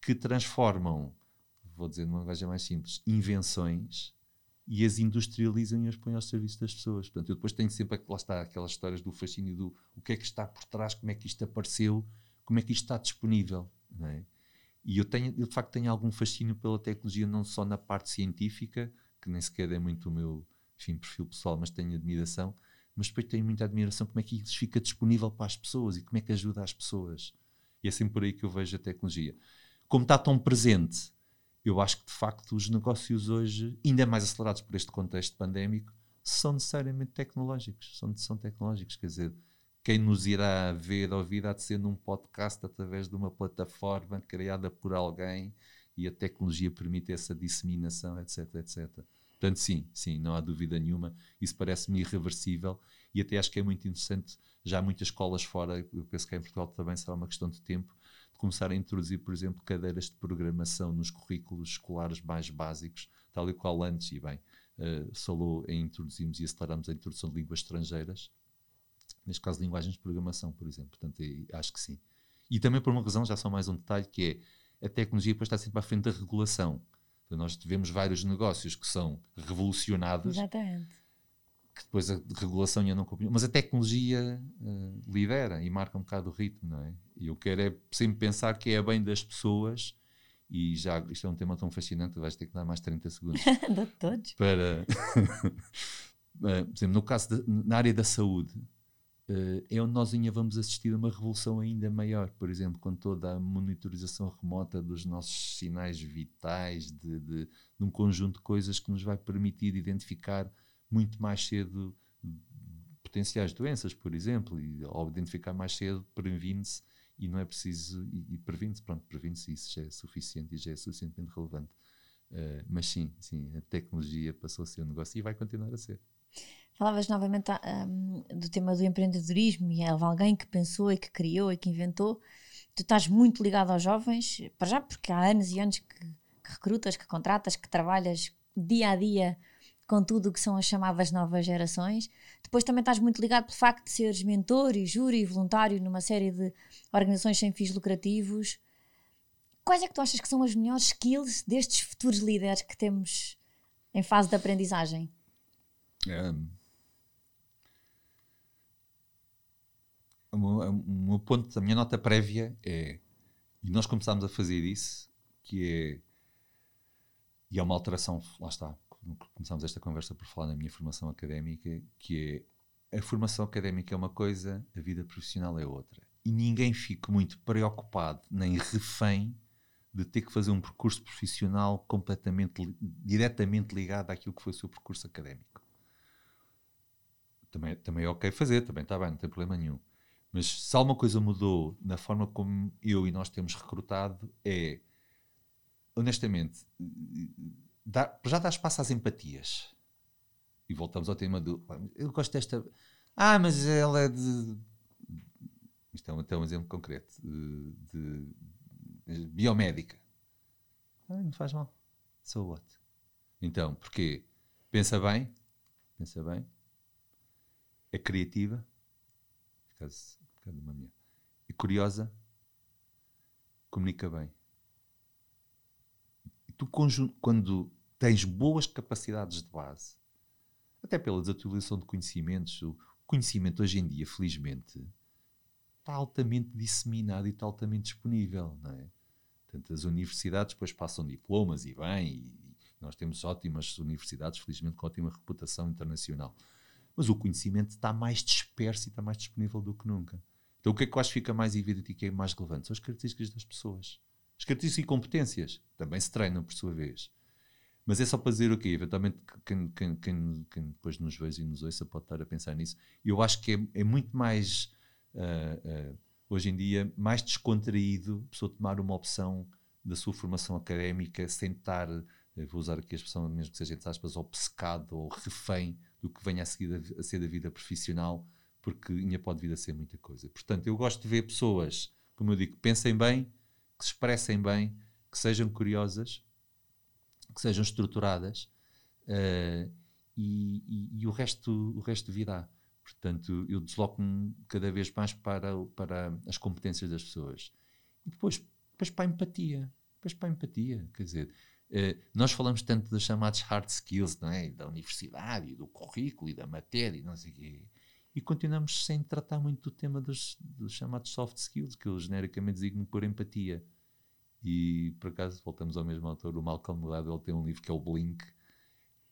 que transformam, vou dizer numa linguagem mais simples, invenções e as industrializam e as põem ao serviço das pessoas. Portanto, eu depois tenho sempre, lá está, aquelas histórias do fascínio do o que é que está por trás, como é que isto apareceu, como é que isto está disponível. Não é? E eu, tenho, eu de facto tenho algum fascínio pela tecnologia, não só na parte científica, que nem sequer é muito o meu enfim, perfil pessoal, mas tenho admiração, mas depois tenho muita admiração como é que isso fica disponível para as pessoas e como é que ajuda as pessoas. E é sempre por aí que eu vejo a tecnologia. Como está tão presente, eu acho que de facto os negócios hoje, ainda mais acelerados por este contexto pandémico, são necessariamente tecnológicos. São, são tecnológicos, quer dizer, quem nos irá ver ou ouvir há de ser num podcast através de uma plataforma criada por alguém e a tecnologia permite essa disseminação, etc, etc. Portanto, sim, sim, não há dúvida nenhuma. Isso parece-me irreversível e até acho que é muito interessante. Já há muitas escolas fora, eu penso que em Portugal também será uma questão de tempo, começar a introduzir, por exemplo, cadeiras de programação nos currículos escolares mais básicos, tal e qual antes, e bem, uh, falou em introduzirmos e aceleramos a introdução de línguas estrangeiras, neste caso linguagens de programação, por exemplo. Portanto, acho que sim. E também por uma razão, já só mais um detalhe, que é a tecnologia depois está sempre à frente da regulação. Então, nós tivemos vários negócios que são revolucionados. Exatamente. Que depois a regulação ainda não acompanhou. Mas a tecnologia uh, lidera e marca um bocado o ritmo, não é? E eu quero é sempre pensar que é a bem das pessoas e já isto é um tema tão fascinante que vais ter que dar mais 30 segundos de todos para uh, por exemplo, no caso de, na área da saúde uh, é onde nós ainda vamos assistir a uma revolução ainda maior, por exemplo, com toda a monitorização remota dos nossos sinais vitais, de, de, de um conjunto de coisas que nos vai permitir identificar muito mais cedo potenciais doenças, por exemplo, e ao identificar mais cedo, previne-se e não é preciso, e, e previne-se, pronto, previne-se, isso já é suficiente e já é suficientemente relevante. Uh, mas sim, sim, a tecnologia passou a ser um negócio e vai continuar a ser. Falavas novamente um, do tema do empreendedorismo e houve alguém que pensou e que criou e que inventou. Tu estás muito ligado aos jovens, para já porque há anos e anos que, que recrutas, que contratas, que trabalhas dia a dia com tudo o que são as chamadas novas gerações. Depois também estás muito ligado pelo facto de seres mentor e júri e voluntário numa série de organizações sem fins lucrativos. Quais é que tu achas que são as melhores skills destes futuros líderes que temos em fase de aprendizagem? Um, meu ponto, a minha nota prévia é, e nós começámos a fazer isso, que é, e é uma alteração, lá está, começámos esta conversa por falar na minha formação académica, que é, a formação académica é uma coisa, a vida profissional é outra. E ninguém fica muito preocupado, nem refém, de ter que fazer um percurso profissional completamente, diretamente ligado àquilo que foi o seu percurso académico. Também, também é ok fazer, também está bem, não tem problema nenhum. Mas se alguma coisa mudou na forma como eu e nós temos recrutado, é honestamente dá, já dá espaço às empatias. E voltamos ao tema do eu gosto desta. Ah, mas ela é de. Isto é até um exemplo concreto de, de, de biomédica. Ah, não faz mal. So what? Então, porquê? Pensa bem, pensa bem, é criativa, caso, caso uma minha, e curiosa, comunica bem. E tu, quando tens boas capacidades de base, até pela desatualização de conhecimentos, o conhecimento hoje em dia, felizmente, está altamente disseminado e está altamente disponível, não é? Portanto, as universidades depois passam diplomas e bem, e nós temos ótimas universidades, felizmente, com ótima reputação internacional. Mas o conhecimento está mais disperso e está mais disponível do que nunca. Então, o que é que eu acho que fica mais evidente e que é mais relevante? São as características das pessoas. As características e competências também se treinam, por sua vez. Mas é só para dizer o quê? Eventualmente, quem, quem, quem, quem, depois nos veja e nos ouça pode estar a pensar nisso. Eu acho que é, é muito mais, uh, uh, hoje em dia, mais descontraído a pessoa tomar uma opção da sua formação académica sem estar, vou usar aqui a expressão mesmo que seja entre aspas, obcecado ou refém do que venha a, seguir a, a ser da vida profissional, porque ainda pode vir a ser muita coisa. Portanto, eu gosto de ver pessoas, como eu digo, que pensem bem, que se expressem bem, que sejam curiosas, que sejam estruturadas uh, e, e, e, o resto o resto virá. Portanto, eu desloco-me cada vez mais para, para as competências das pessoas. E depois, depois para a empatia. Depois para a empatia. Quer dizer, uh, nós falamos tanto dos chamados hard skills, não é? Da universidade, do currículo, e da matéria, e não sei quê. E continuamos sem tratar muito do tema dos, dos chamados soft skills, que eu genericamente designo por empatia. E por acaso voltamos ao mesmo autor, o Malcolm Gladwell tem um livro que é o Blink,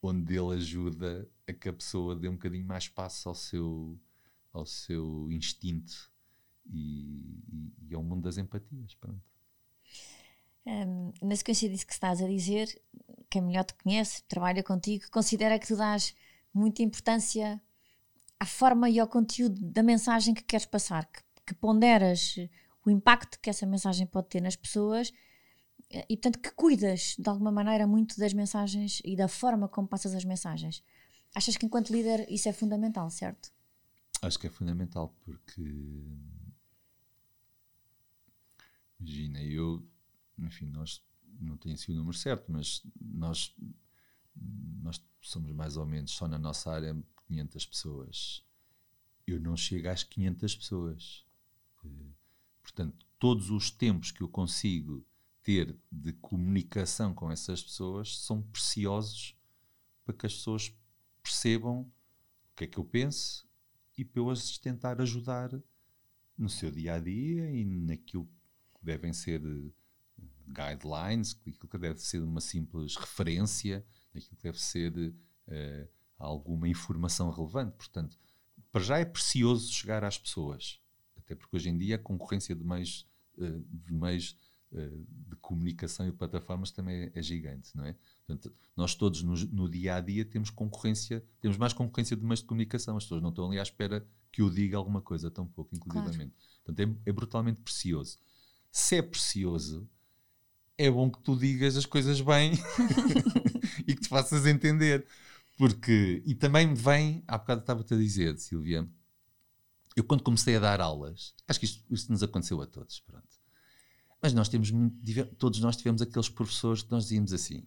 onde ele ajuda a que a pessoa dê um bocadinho mais espaço ao seu, ao seu instinto e, e, e ao mundo das empatias. Pronto. Um, na sequência disso que estás a dizer, quem melhor te conhece, trabalha contigo, considera que tu dás muita importância à forma e ao conteúdo da mensagem que queres passar, que, que ponderas o impacto que essa mensagem pode ter nas pessoas e, portanto, que cuidas de alguma maneira muito das mensagens e da forma como passas as mensagens. Achas que, enquanto líder, isso é fundamental, certo? Acho que é fundamental porque. Imagina, eu. Enfim, nós. Não tenho sido o número certo, mas nós. Nós somos mais ou menos só na nossa área 500 pessoas. Eu não chego às 500 pessoas. Portanto, todos os tempos que eu consigo ter de comunicação com essas pessoas são preciosos para que as pessoas percebam o que é que eu penso e para eu as tentar ajudar no seu dia a dia e naquilo que devem ser eh, guidelines, aquilo que deve ser uma simples referência, aquilo que deve ser uh, alguma informação relevante. Portanto, para já é precioso chegar às pessoas até porque hoje em dia a concorrência de meios, eh, de, meios de comunicação e plataformas também é, é, gigante, não é? Portanto, nós todos no, no, dia a dia temos concorrência, temos mais concorrência de meios de comunicação, as pessoas não estão ali à espera que eu diga alguma coisa tão pouco, inclusivamente. Claro. Portanto, é, é brutalmente precioso. Se é precioso, é bom que tu digas as coisas bem e que te faças entender. Porque, e também vem, há bocado estava-te a dizer, Silvia, eu quando comecei a dar aulas, acho que isto, isto nos aconteceu a todos, pronto. Mas nós temos todos nós tivemos aqueles professores que nós dizíamos assim.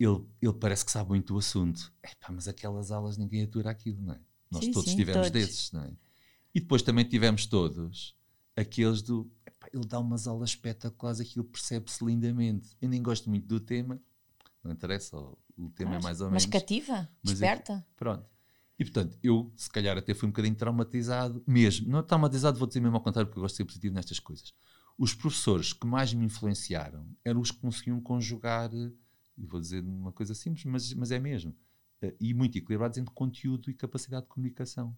Ele, ele parece que sabe muito o assunto. Epá, mas aquelas aulas ninguém atura aquilo, não é? Nós sim, todos sim, tivemos todos. desses, não é? E depois também tivemos todos aqueles do. Epá, ele dá umas aulas espetaculares, aquilo percebe-se lindamente. Eu nem gosto muito do tema, não interessa, o tema mas, é mais ou menos. Mas cativa, mas desperta. É, pronto. E portanto, eu se calhar até fui um bocadinho traumatizado, mesmo. Não traumatizado, vou dizer mesmo ao contrário, porque eu gosto de ser positivo nestas coisas. Os professores que mais me influenciaram eram os que conseguiam conjugar, e vou dizer uma coisa simples, mas, mas é mesmo, eh, e muito equilibrados entre conteúdo e capacidade de comunicação.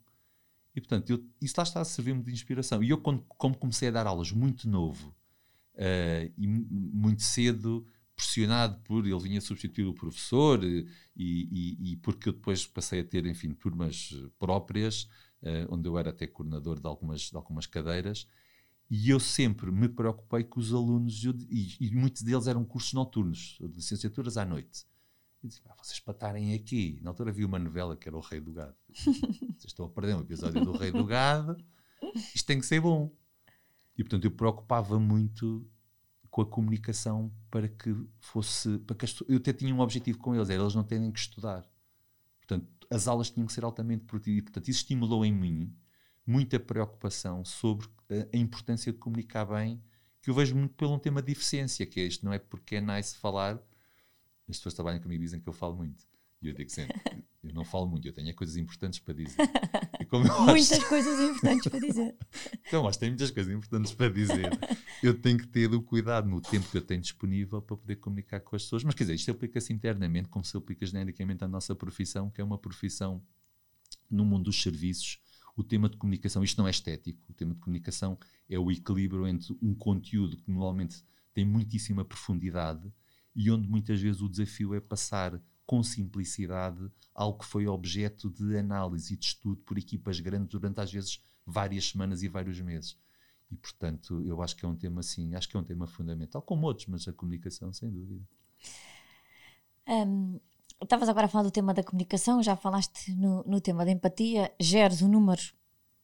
E portanto, eu, isso lá está a servir-me de inspiração. E eu, quando, como comecei a dar aulas muito novo uh, e muito cedo, pressionado por ele vinha substituir o professor e, e, e, porque eu depois passei a ter, enfim, turmas próprias, uh, onde eu era até coordenador de algumas, de algumas cadeiras, e eu sempre me preocupei com os alunos, eu, e, e, muitos deles eram cursos noturnos, licenciaturas à noite. Eu disse, ah, vocês para estarem aqui. Na altura havia uma novela que era O Rei do Gado. vocês estão a perder um episódio do Rei do Gado, isto tem que ser bom. E portanto eu preocupava muito com a comunicação para que fosse. Para que as, eu até tinha um objetivo com eles, era eles não terem que estudar. Portanto, as aulas tinham que ser altamente produtivas. Portanto, isso estimulou em mim muita preocupação sobre a, a, importância de comunicar bem, que eu vejo muito pelo um tema de eficiência, que é isto, não é porque é nice falar. As pessoas que trabalham comigo dizem que eu falo muito. E eu digo sempre, eu não falo muito, eu tenho coisas importantes para dizer. muitas acho... coisas importantes para dizer. Então, mas tem muitas coisas importantes para dizer. Eu tenho que ter o cuidado no tempo que eu tenho disponível para poder comunicar com as pessoas. Mas quer dizer, isto aplica-se internamente, como se aplica genericamente à nossa profissão, que é uma profissão no mundo dos serviços. O tema de comunicação, isto não é estético, o tema de comunicação é o equilíbrio entre um conteúdo que normalmente tem muitíssima profundidade e onde muitas vezes o desafio é passar com simplicidade algo que foi objeto de análise e de estudo por equipas grandes durante às vezes várias semanas e vários meses. E portanto, eu acho que é um tema assim, acho que é um tema fundamental, como outros, mas a comunicação, sem dúvida. Um, Estavas agora a falar do tema da comunicação, já falaste no, no tema da empatia, geres um número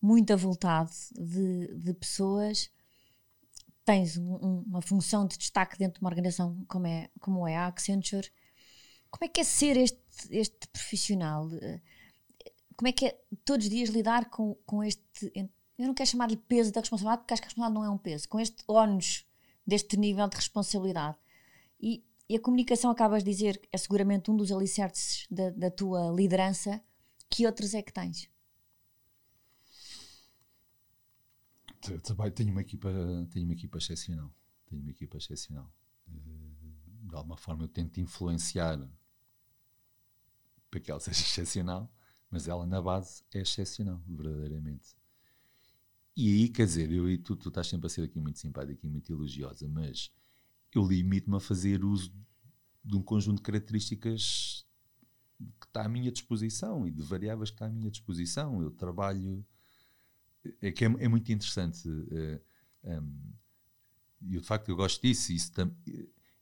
muito avultado de, de pessoas, tens um, uma função de destaque dentro de uma organização como é, como é a Accenture. Como é que é ser este, este profissional? Como é que é todos os dias lidar com, com este. Eu não quero chamar-lhe peso da responsabilidade, porque acho que a responsabilidade não é um peso, com este ónus deste nível de responsabilidade. E e a comunicação, acabas de dizer, é seguramente um dos alicerces da, da tua liderança. Que outros é que tens? Também tenho uma equipa, tenho uma equipa excepcional. Tenho uma equipa excepcional. Eh, de alguma forma eu tento influenciar para que ela seja excepcional, mas ela na base é excepcional, verdadeiramente. E aí, quer dizer, eu e tu, tu estás sempre a ser aqui muito simpática e muito elogiosa, mas eu limito-me a fazer uso de um conjunto de características que está à minha disposição e de variáveis que está à minha disposição. Eu trabalho. É que é, é muito interessante. Uh, eh, um, e de facto eu gosto disso. Isso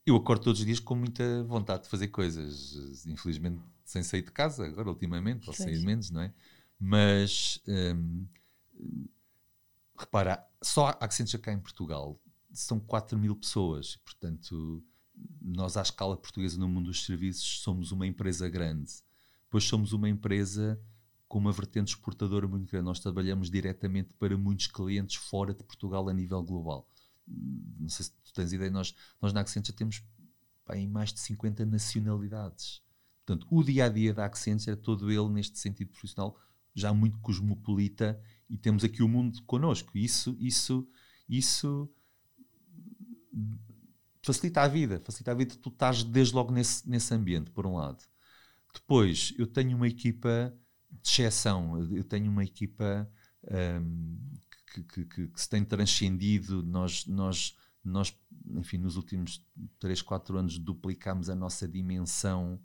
eu acordo todos os dias com muita vontade de fazer coisas. Infelizmente, sem sair de casa, agora, ultimamente, ou sair menos, não é? Mas. Um, repara, só a Accenture cá em Portugal são 4 mil pessoas, portanto, nós à escala portuguesa no mundo dos serviços somos uma empresa grande, pois somos uma empresa com uma vertente exportadora muito grande. Nós trabalhamos diretamente para muitos clientes fora de Portugal a nível global. Não sei se tu tens ideia, nós, nós na Accenture temos em mais de 50 nacionalidades. Portanto, o dia a dia da Accenture é todo ele, neste sentido profissional, já muito cosmopolita e temos aqui o mundo connosco. Isso, isso, isso facilita a vida, facilita a vida, tu estás desde logo nesse, nesse ambiente, por um lado. Depois, eu tenho uma equipa de exceção, eu tenho uma equipa um, que, que, que, que, se tem transcendido, nós, nós, nós, enfim, nos últimos 3, 4 anos duplicámos a nossa dimensão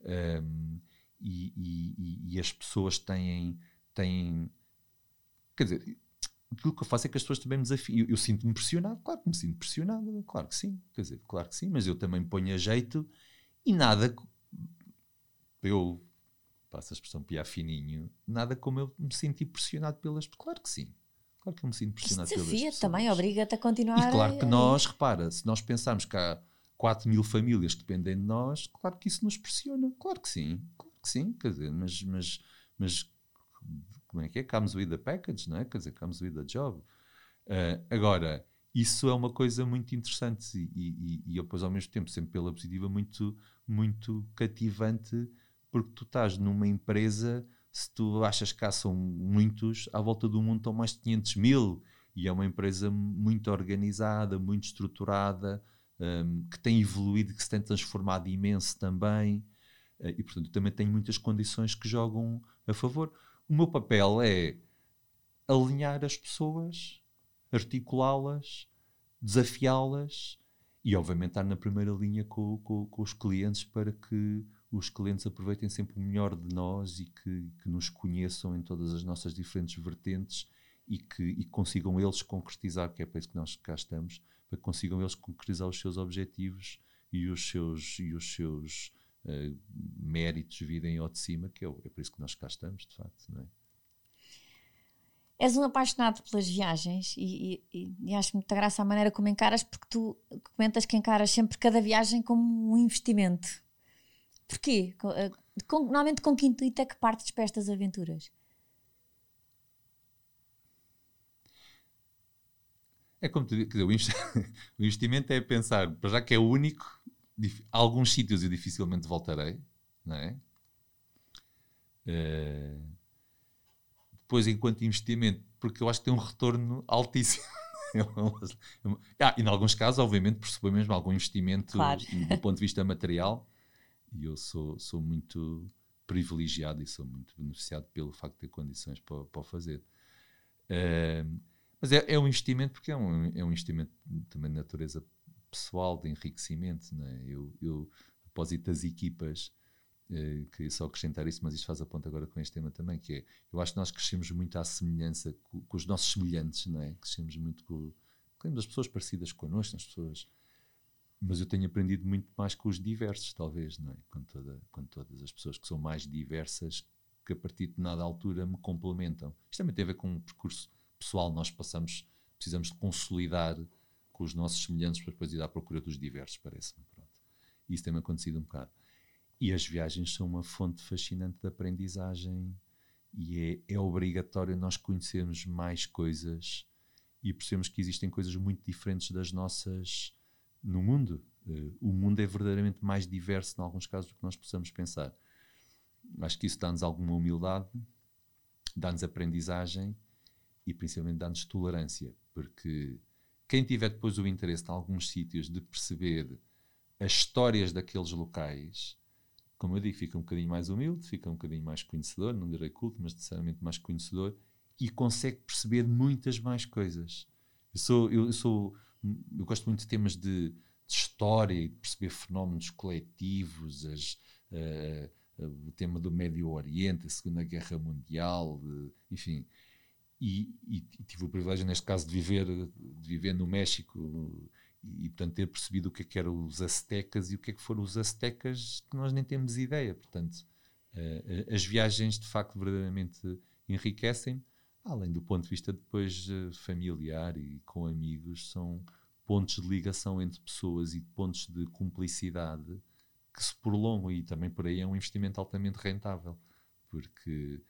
um, e, e, e, as pessoas têm, têm quer dizer, aquilo que eu faço é que as pessoas também me desafiam. Eu, eu sinto-me pressionado, claro que me sinto pressionado, claro que sim, quer dizer, claro que sim, mas eu também ponho a jeito e nada. Eu passo a expressão piar fininho, nada como eu me senti pressionado pelas. Claro que sim. Claro que eu me sinto pressionado pelas também, obriga-te a continuar. E claro que nós, repara, se nós pensarmos que há 4 mil famílias que dependem de nós, claro que isso nos pressiona. Claro que sim, claro que sim, quer dizer, mas, mas, mas como é que é? Comes with the package, não é? Quer dizer, comes with the job. Uh, agora, isso é uma coisa muito interessante e, e, e depois ao mesmo tempo, sempre pela positiva, muito, muito cativante, porque tu estás numa empresa, se tu achas que cá são muitos, à volta do mundo estão mais de 500 mil, e é uma empresa muito organizada, muito estruturada, um, que tem evoluído, que se tem transformado imenso também, uh, e portanto também tem muitas condições que jogam a favor. O meu papel é alinhar as pessoas, articulá-las, desafiá-las e, obviamente, estar na primeira linha com, com, com, os clientes para que os clientes aproveitem sempre o melhor de nós e que, que nos conheçam em todas as nossas diferentes vertentes e que e consigam eles concretizar, que é para isso que nós cá estamos, para que consigam eles concretizar os seus objetivos e os seus, e os seus uh, méritos virem ao de cima, que é, é por isso que nós cá estamos, de facto, não é? És um apaixonado pelas viagens e, e, e acho muita graça a maneira como encaras, porque tu comentas que encaras sempre cada viagem como um investimento. Porquê? Com, eh, com, normalmente com que intuito é que partes para estas aventuras? É como tu dizer, o investimento é pensar, para já que é único, alguns sítios eu dificilmente voltarei, não é? Uh, depois, enquanto investimento, porque eu acho que tem um retorno altíssimo. ah, e em alguns casos, obviamente, pressupõe mesmo algum investimento claro. do ponto de vista material. E eu sou, sou muito privilegiado e sou muito beneficiado pelo facto de ter condições para, para o fazer. Uh, mas é, é, um investimento porque é um, é um investimento também de natureza pessoal, de enriquecimento. Não é? eu, eu, após ir das equipas, eh, queria só acrescentar isso, mas isto faz a ponta agora com este tema também, que é, eu acho que nós crescemos muito à semelhança com, com os nossos semelhantes, não é? Crescemos muito com, com as pessoas parecidas connosco, as pessoas... Mas eu tenho aprendido muito mais com os diversos, talvez, não é? Com, toda, com todas as pessoas que são mais diversas, que a partir de nada altura me complementam. Isto também tem a ver com um percurso pessoal, nós passamos, precisamos de consolidar com os nossos semelhantes para depois ir à procura dos diversos, parece-me. Isso tem-me acontecido um bocado. E as viagens são uma fonte fascinante de aprendizagem e é, é obrigatório nós conhecermos mais coisas e percebemos que existem coisas muito diferentes das nossas no mundo. Uh, o mundo é verdadeiramente mais diverso, em alguns casos, do que nós possamos pensar. Acho que isso dá-nos alguma humildade, dá-nos aprendizagem e principalmente dá-nos tolerância, porque quem tiver depois o interesse em alguns sítios de perceber as histórias daqueles locais como eu digo, fica um bocadinho mais humilde, fica um bocadinho mais conhecedor, não direi culto, mas necessariamente mais conhecedor, e consegue perceber muitas mais coisas. Eu sou, eu, eu sou, eu gosto muito de temas de, de história e de perceber fenómenos coletivos, as, uh, o tema do Médio Oriente, a Segunda Guerra Mundial, uh, enfim. E, e, e, tive o privilégio, neste caso, de viver, de viver no México e, portanto, ter percebido o que é que eram os aztecas e o que é que foram os aztecas que nós nem temos ideia. Portanto, uh, as viagens, de facto, verdadeiramente enriquecem, além do ponto de vista depois uh, familiar e com amigos, são pontos de ligação entre pessoas e pontos de cumplicidade que se prolongam e também por aí é um investimento altamente rentável, porque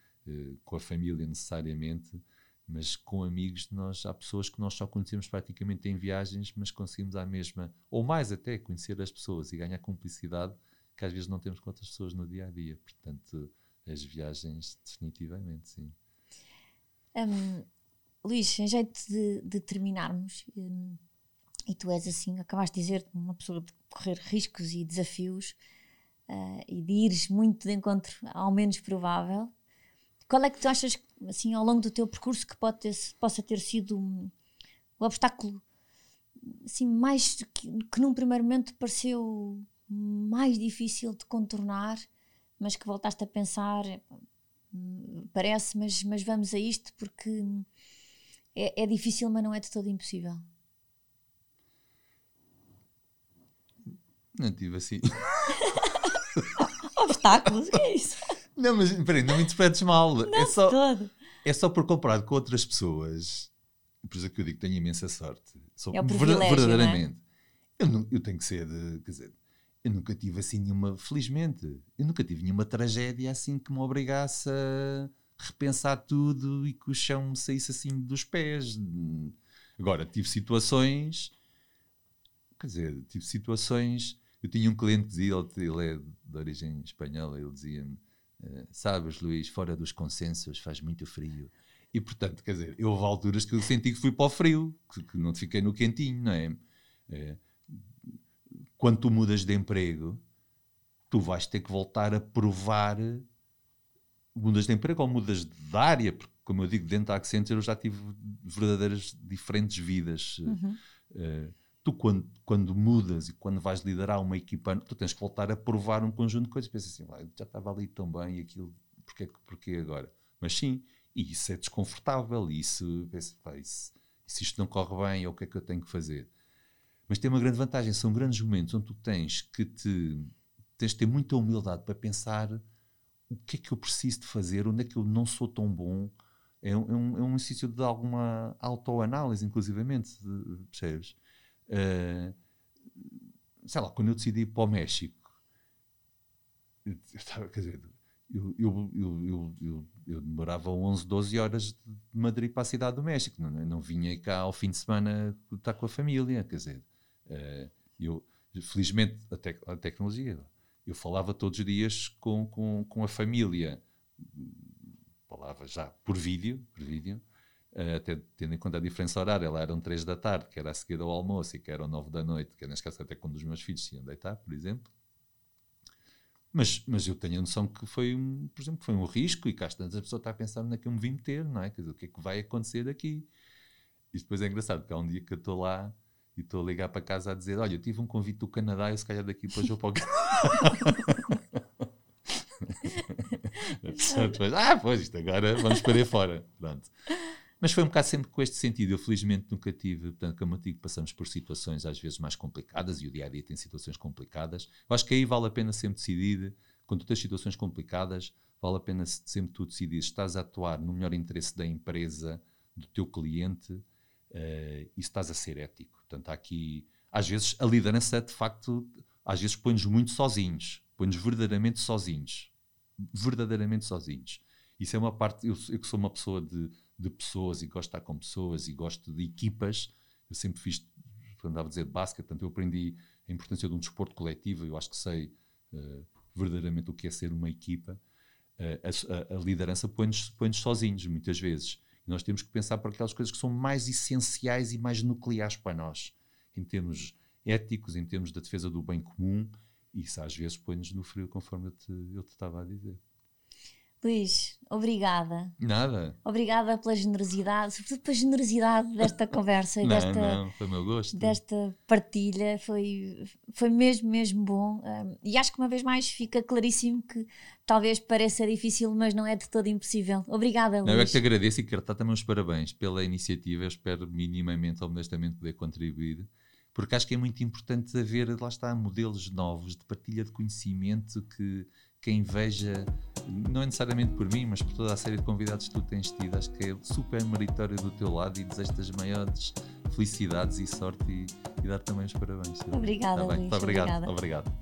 com a família necessariamente mas com amigos nós há pessoas que nós só conhecemos praticamente em viagens, mas conseguimos à mesma, ou mais até, conhecer as pessoas e ganhar cumplicidade que às vezes não temos com outras pessoas no dia a dia. Portanto, as viagens, definitivamente, sim. Um, Luís, em jeito de, de terminarmos, um, e tu és assim, acabaste de dizer, uma pessoa de correr riscos e desafios uh, e de ires muito de encontro ao menos provável. Qual é que tu achas, assim, ao longo do teu percurso, que pode ter, possa ter sido um, o obstáculo assim, mais que, que num primeiro momento pareceu mais difícil de contornar, mas que voltaste a pensar, parece, mas, mas vamos a isto porque é, é difícil, mas não é de todo impossível. Não tive assim. Obstáculos, o que é isso? Não, mas peraí, não me interpretes mal. Não é só, todo. é só por comparado com outras pessoas. Por isso é que eu digo que tenho imensa sorte. Sou, é o verdadeiramente. É? Eu, não, eu tenho que ser, quer dizer, eu nunca tive assim nenhuma, felizmente, eu nunca tive nenhuma tragédia assim que me obrigasse a repensar tudo e que o chão me saísse assim dos pés. Agora, tive situações, quer dizer, tive situações. Eu tinha um cliente que dizia, ele é de origem espanhola, ele dizia-me sabes, Luís, fora dos consensos faz muito frio. E portanto, quer dizer, eu houve alturas que eu senti que fui para o frio, que, que não fiquei no quentinho, não é? é? Quando tu mudas de emprego, tu vais ter que voltar a provar. Mudas de emprego ou mudas de área, porque, como eu digo, dentro da Accenture eu já tive verdadeiras diferentes vidas. Uhum. Uh, tu quando, quando mudas e quando vais liderar uma equipa, tu tens que voltar a provar um conjunto de coisas. Pensas assim, já estava ali tão bem e aquilo, porquê, porquê agora? Mas sim, e isso é desconfortável, e isso, penso, isso, se isto não corre bem, o que é que eu tenho que fazer? Mas tem uma grande vantagem, são grandes momentos onde tu tens que te tens de ter muita humildade para pensar o que é que eu preciso de fazer, onde é que eu não sou tão bom. É um, é um, é exercício de alguma autoanálise, inclusivamente, percebes? Uh, sei lá, quando eu decidi ir para o México, eu, estava, quer dizer, eu, eu, eu, eu, eu demorava 11, 12 horas de Madrid para a cidade do México, não, não vinha cá ao fim de semana estar com a família, quer dizer, uh, eu, felizmente a, tec a, tecnologia, eu falava todos os dias com, com, com a família, falava já por vídeo, por vídeo até tendo em conta a diferença horária, lá eram 3 da tarde, que era a seguir ao almoço, e que eram 9 da noite, que neste caso até quando os meus filhos se iam deitar, por exemplo. Mas, mas eu tenho a noção que foi, um, por exemplo, foi um risco e cá tantas a pessoa está a pensar onde é que eu me vim meter, não é? Quer dizer, o que é que vai acontecer aqui? E depois é engraçado, porque há um dia que eu estou lá e estou a ligar para casa a dizer: Olha, eu tive um convite do Canadá, eu se calhar daqui depois vou para o Canadá. depois, ah, pois, isto agora vamos para aí fora. Pronto. Mas foi um bocado sempre com este sentido. Eu felizmente nunca tive, portanto, como eu digo, passamos por situações às vezes mais complicadas e o dia a dia tem situações complicadas. Eu acho que aí vale a pena sempre decidir, quando tu tens situações complicadas, vale a pena sempre tu decidir estás a atuar no melhor interesse da empresa, do teu cliente uh, e estás a ser ético. Portanto, há aqui, às vezes, a liderança de facto, às vezes põe-nos muito sozinhos, põe-nos verdadeiramente sozinhos. Verdadeiramente sozinhos. Isso é uma parte, eu, eu que sou uma pessoa de, de pessoas e gosto de estar com pessoas e gosto de equipas, eu sempre fiz, andava a dizer de basquete, portanto eu aprendi a importância de um desporto coletivo, eu acho que sei uh, verdadeiramente o que é ser uma equipa. Uh, a, a, liderança põe-nos põe sozinhos, muitas vezes. E nós temos que pensar por aquelas coisas que são mais essenciais e mais nucleares para nós, em termos éticos, em termos da defesa do bem comum. Isso às vezes põe-nos no frio, conforme eu te, eu te estava a dizer. Luís, obrigada. Nada. Obrigada pela generosidade, sobretudo pela generosidade desta conversa e não, desta, não, foi meu gosto. desta partilha. Foi, foi mesmo, mesmo bom. Um, e acho que uma vez mais fica claríssimo que talvez pareça difícil, mas não é de todo impossível. Obrigada, Luís. Não, eu é que te agradeço e quero dar também os parabéns pela iniciativa. Eu espero minimamente, honestamente, poder contribuir porque acho que é muito importante haver, lá está, modelos novos de partilha de conhecimento que quem veja, não é necessariamente por mim, mas por toda a série de convidados que tu tens tido, acho que é super meritório do teu lado e desejo-te as maiores felicidades e sorte e, e dar também os parabéns. Obrigada, tá Luís, Obrigado. Obrigado.